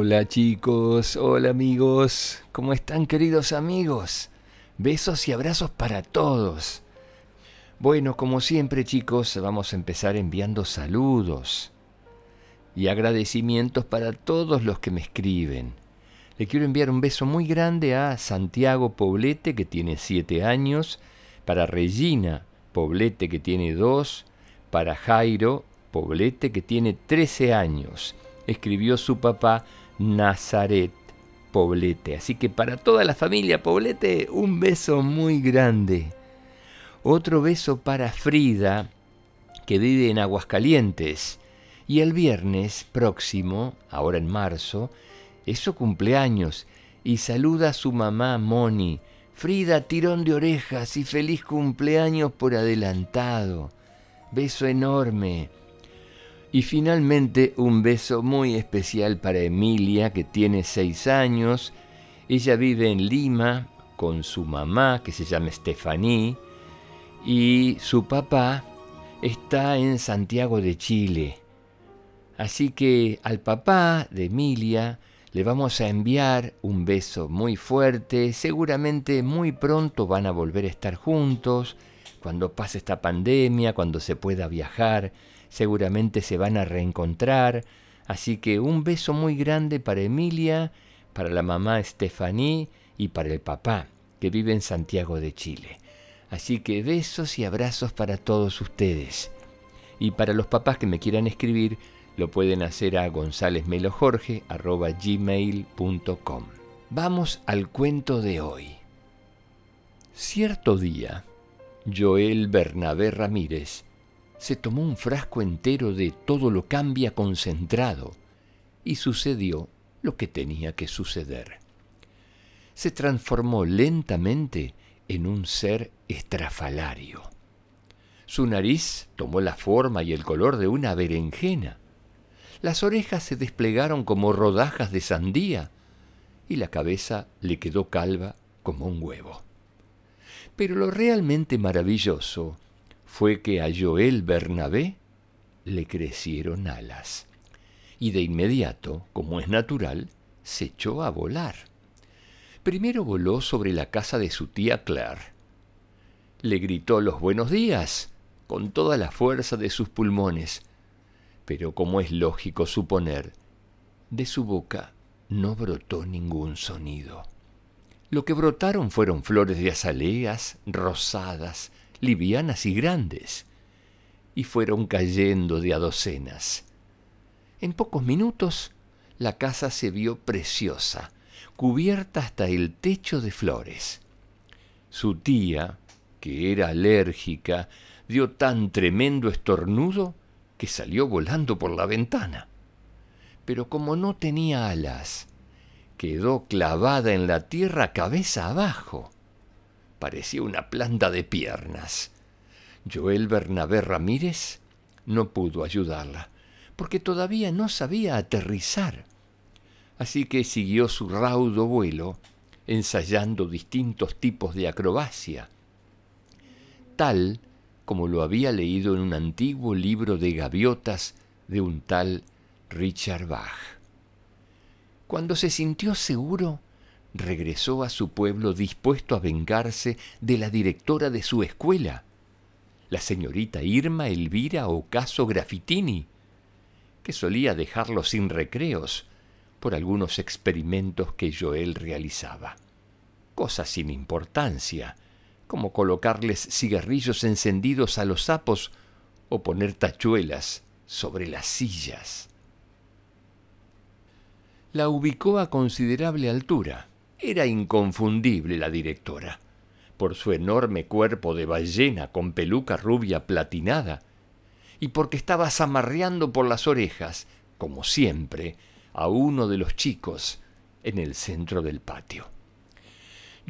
Hola chicos, hola amigos, ¿cómo están queridos amigos? Besos y abrazos para todos. Bueno, como siempre chicos, vamos a empezar enviando saludos y agradecimientos para todos los que me escriben. Le quiero enviar un beso muy grande a Santiago Poblete, que tiene 7 años, para Regina Poblete, que tiene 2, para Jairo Poblete, que tiene 13 años escribió su papá Nazaret Poblete. Así que para toda la familia Poblete, un beso muy grande. Otro beso para Frida, que vive en Aguascalientes. Y el viernes próximo, ahora en marzo, es su cumpleaños y saluda a su mamá Moni. Frida, tirón de orejas y feliz cumpleaños por adelantado. Beso enorme. Y finalmente un beso muy especial para Emilia, que tiene seis años. Ella vive en Lima con su mamá, que se llama Stephanie, y su papá está en Santiago de Chile. Así que al papá de Emilia le vamos a enviar un beso muy fuerte. Seguramente muy pronto van a volver a estar juntos, cuando pase esta pandemia, cuando se pueda viajar seguramente se van a reencontrar. Así que un beso muy grande para Emilia, para la mamá Stephanie y para el papá, que vive en Santiago de Chile. Así que besos y abrazos para todos ustedes. Y para los papás que me quieran escribir, lo pueden hacer a gonzalezmelojorge.gmail.com. Vamos al cuento de hoy. Cierto día, Joel Bernabé Ramírez se tomó un frasco entero de todo lo cambia concentrado y sucedió lo que tenía que suceder. Se transformó lentamente en un ser estrafalario. Su nariz tomó la forma y el color de una berenjena. Las orejas se desplegaron como rodajas de sandía y la cabeza le quedó calva como un huevo. Pero lo realmente maravilloso fue que a Joel Bernabé le crecieron alas. Y de inmediato, como es natural, se echó a volar. Primero voló sobre la casa de su tía Claire. Le gritó los buenos días con toda la fuerza de sus pulmones, pero como es lógico suponer, de su boca no brotó ningún sonido. Lo que brotaron fueron flores de azaleas, rosadas, livianas y grandes, y fueron cayendo de a docenas. En pocos minutos la casa se vio preciosa, cubierta hasta el techo de flores. Su tía, que era alérgica, dio tan tremendo estornudo que salió volando por la ventana. Pero como no tenía alas, quedó clavada en la tierra cabeza abajo parecía una planta de piernas. Joel Bernabé Ramírez no pudo ayudarla, porque todavía no sabía aterrizar. Así que siguió su raudo vuelo, ensayando distintos tipos de acrobacia, tal como lo había leído en un antiguo libro de gaviotas de un tal Richard Bach. Cuando se sintió seguro, regresó a su pueblo dispuesto a vengarse de la directora de su escuela, la señorita Irma Elvira Ocaso Graffitini, que solía dejarlo sin recreos por algunos experimentos que Joel realizaba. Cosas sin importancia, como colocarles cigarrillos encendidos a los sapos o poner tachuelas sobre las sillas. La ubicó a considerable altura era inconfundible la directora, por su enorme cuerpo de ballena con peluca rubia platinada, y porque estaba zamarreando por las orejas, como siempre, a uno de los chicos en el centro del patio.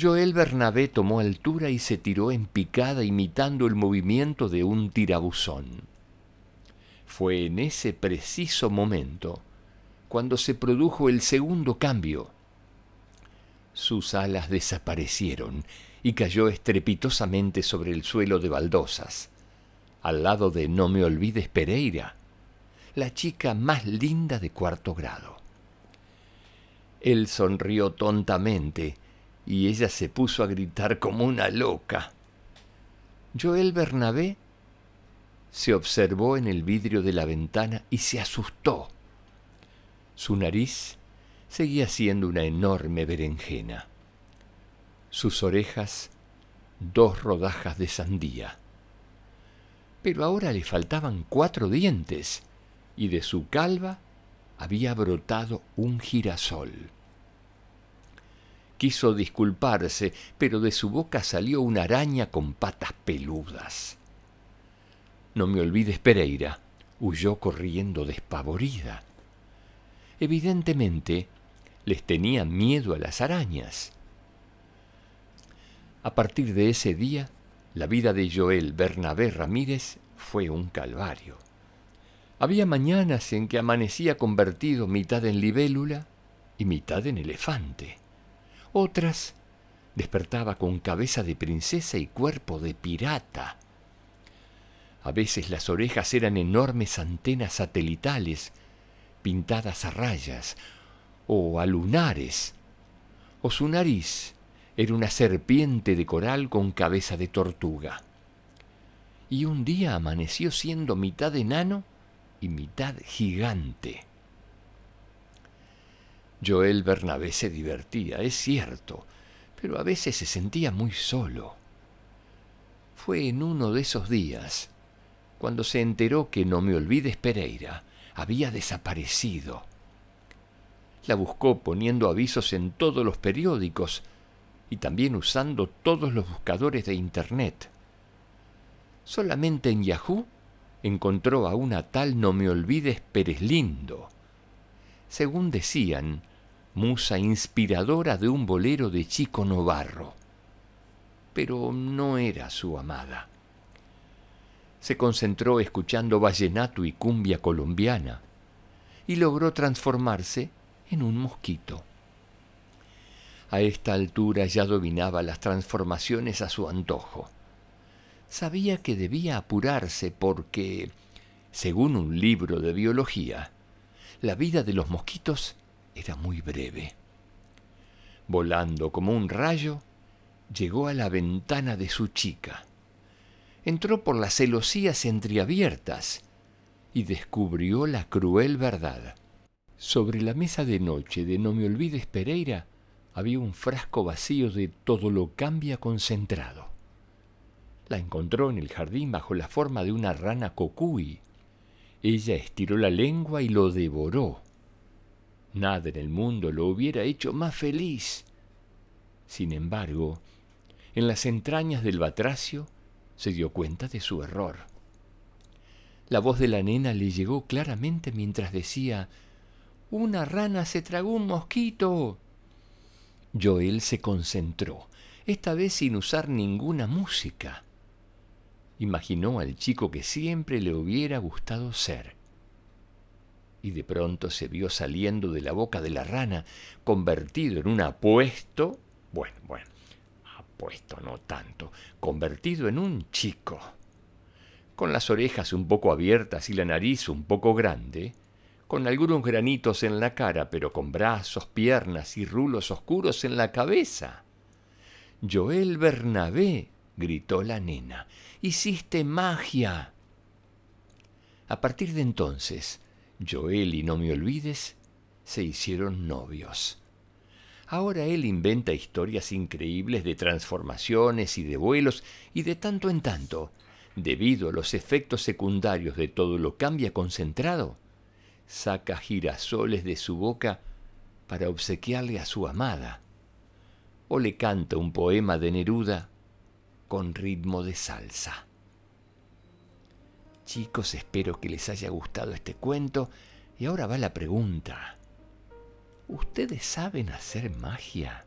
Joel Bernabé tomó altura y se tiró en picada imitando el movimiento de un tirabuzón. Fue en ese preciso momento cuando se produjo el segundo cambio sus alas desaparecieron y cayó estrepitosamente sobre el suelo de baldosas, al lado de No me olvides Pereira, la chica más linda de cuarto grado. Él sonrió tontamente y ella se puso a gritar como una loca. Joel Bernabé se observó en el vidrio de la ventana y se asustó. Su nariz seguía siendo una enorme berenjena. Sus orejas dos rodajas de sandía. Pero ahora le faltaban cuatro dientes y de su calva había brotado un girasol. Quiso disculparse, pero de su boca salió una araña con patas peludas. No me olvides, Pereira, huyó corriendo despavorida. Evidentemente, les tenía miedo a las arañas. A partir de ese día, la vida de Joel Bernabé Ramírez fue un calvario. Había mañanas en que amanecía convertido mitad en libélula y mitad en elefante. Otras despertaba con cabeza de princesa y cuerpo de pirata. A veces las orejas eran enormes antenas satelitales pintadas a rayas o a lunares, o su nariz era una serpiente de coral con cabeza de tortuga. Y un día amaneció siendo mitad enano y mitad gigante. Joel Bernabé se divertía, es cierto, pero a veces se sentía muy solo. Fue en uno de esos días cuando se enteró que No me olvides Pereira había desaparecido. La buscó poniendo avisos en todos los periódicos y también usando todos los buscadores de Internet. Solamente en Yahoo encontró a una tal no me olvides Pérez Lindo. Según decían, musa inspiradora de un bolero de Chico Novarro. Pero no era su amada. Se concentró escuchando vallenato y cumbia colombiana y logró transformarse en un mosquito. A esta altura ya dominaba las transformaciones a su antojo. Sabía que debía apurarse porque, según un libro de biología, la vida de los mosquitos era muy breve. Volando como un rayo, llegó a la ventana de su chica. Entró por las celosías entreabiertas y descubrió la cruel verdad. Sobre la mesa de noche de No me olvides Pereira había un frasco vacío de todo lo cambia concentrado. La encontró en el jardín bajo la forma de una rana cocuy. Ella estiró la lengua y lo devoró. Nada en el mundo lo hubiera hecho más feliz. Sin embargo, en las entrañas del batracio se dio cuenta de su error. La voz de la nena le llegó claramente mientras decía una rana se tragó un mosquito. Joel se concentró, esta vez sin usar ninguna música. Imaginó al chico que siempre le hubiera gustado ser. Y de pronto se vio saliendo de la boca de la rana, convertido en un apuesto, bueno, bueno, apuesto no tanto, convertido en un chico. Con las orejas un poco abiertas y la nariz un poco grande, con algunos granitos en la cara, pero con brazos, piernas y rulos oscuros en la cabeza. Joel Bernabé, gritó la nena, hiciste magia. A partir de entonces, Joel y no me olvides se hicieron novios. Ahora él inventa historias increíbles de transformaciones y de vuelos y de tanto en tanto, debido a los efectos secundarios de todo lo cambia concentrado, saca girasoles de su boca para obsequiarle a su amada, o le canta un poema de Neruda con ritmo de salsa. Chicos, espero que les haya gustado este cuento y ahora va la pregunta. ¿Ustedes saben hacer magia?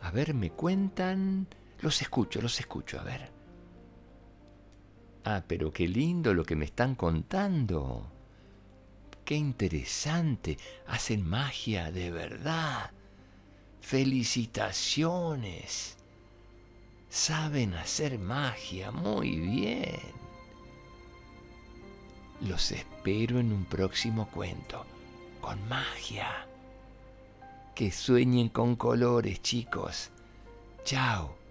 A ver, me cuentan... Los escucho, los escucho, a ver. Ah, pero qué lindo lo que me están contando qué interesante, hacen magia de verdad. Felicitaciones. Saben hacer magia muy bien. Los espero en un próximo cuento con magia. Que sueñen con colores, chicos. Chao.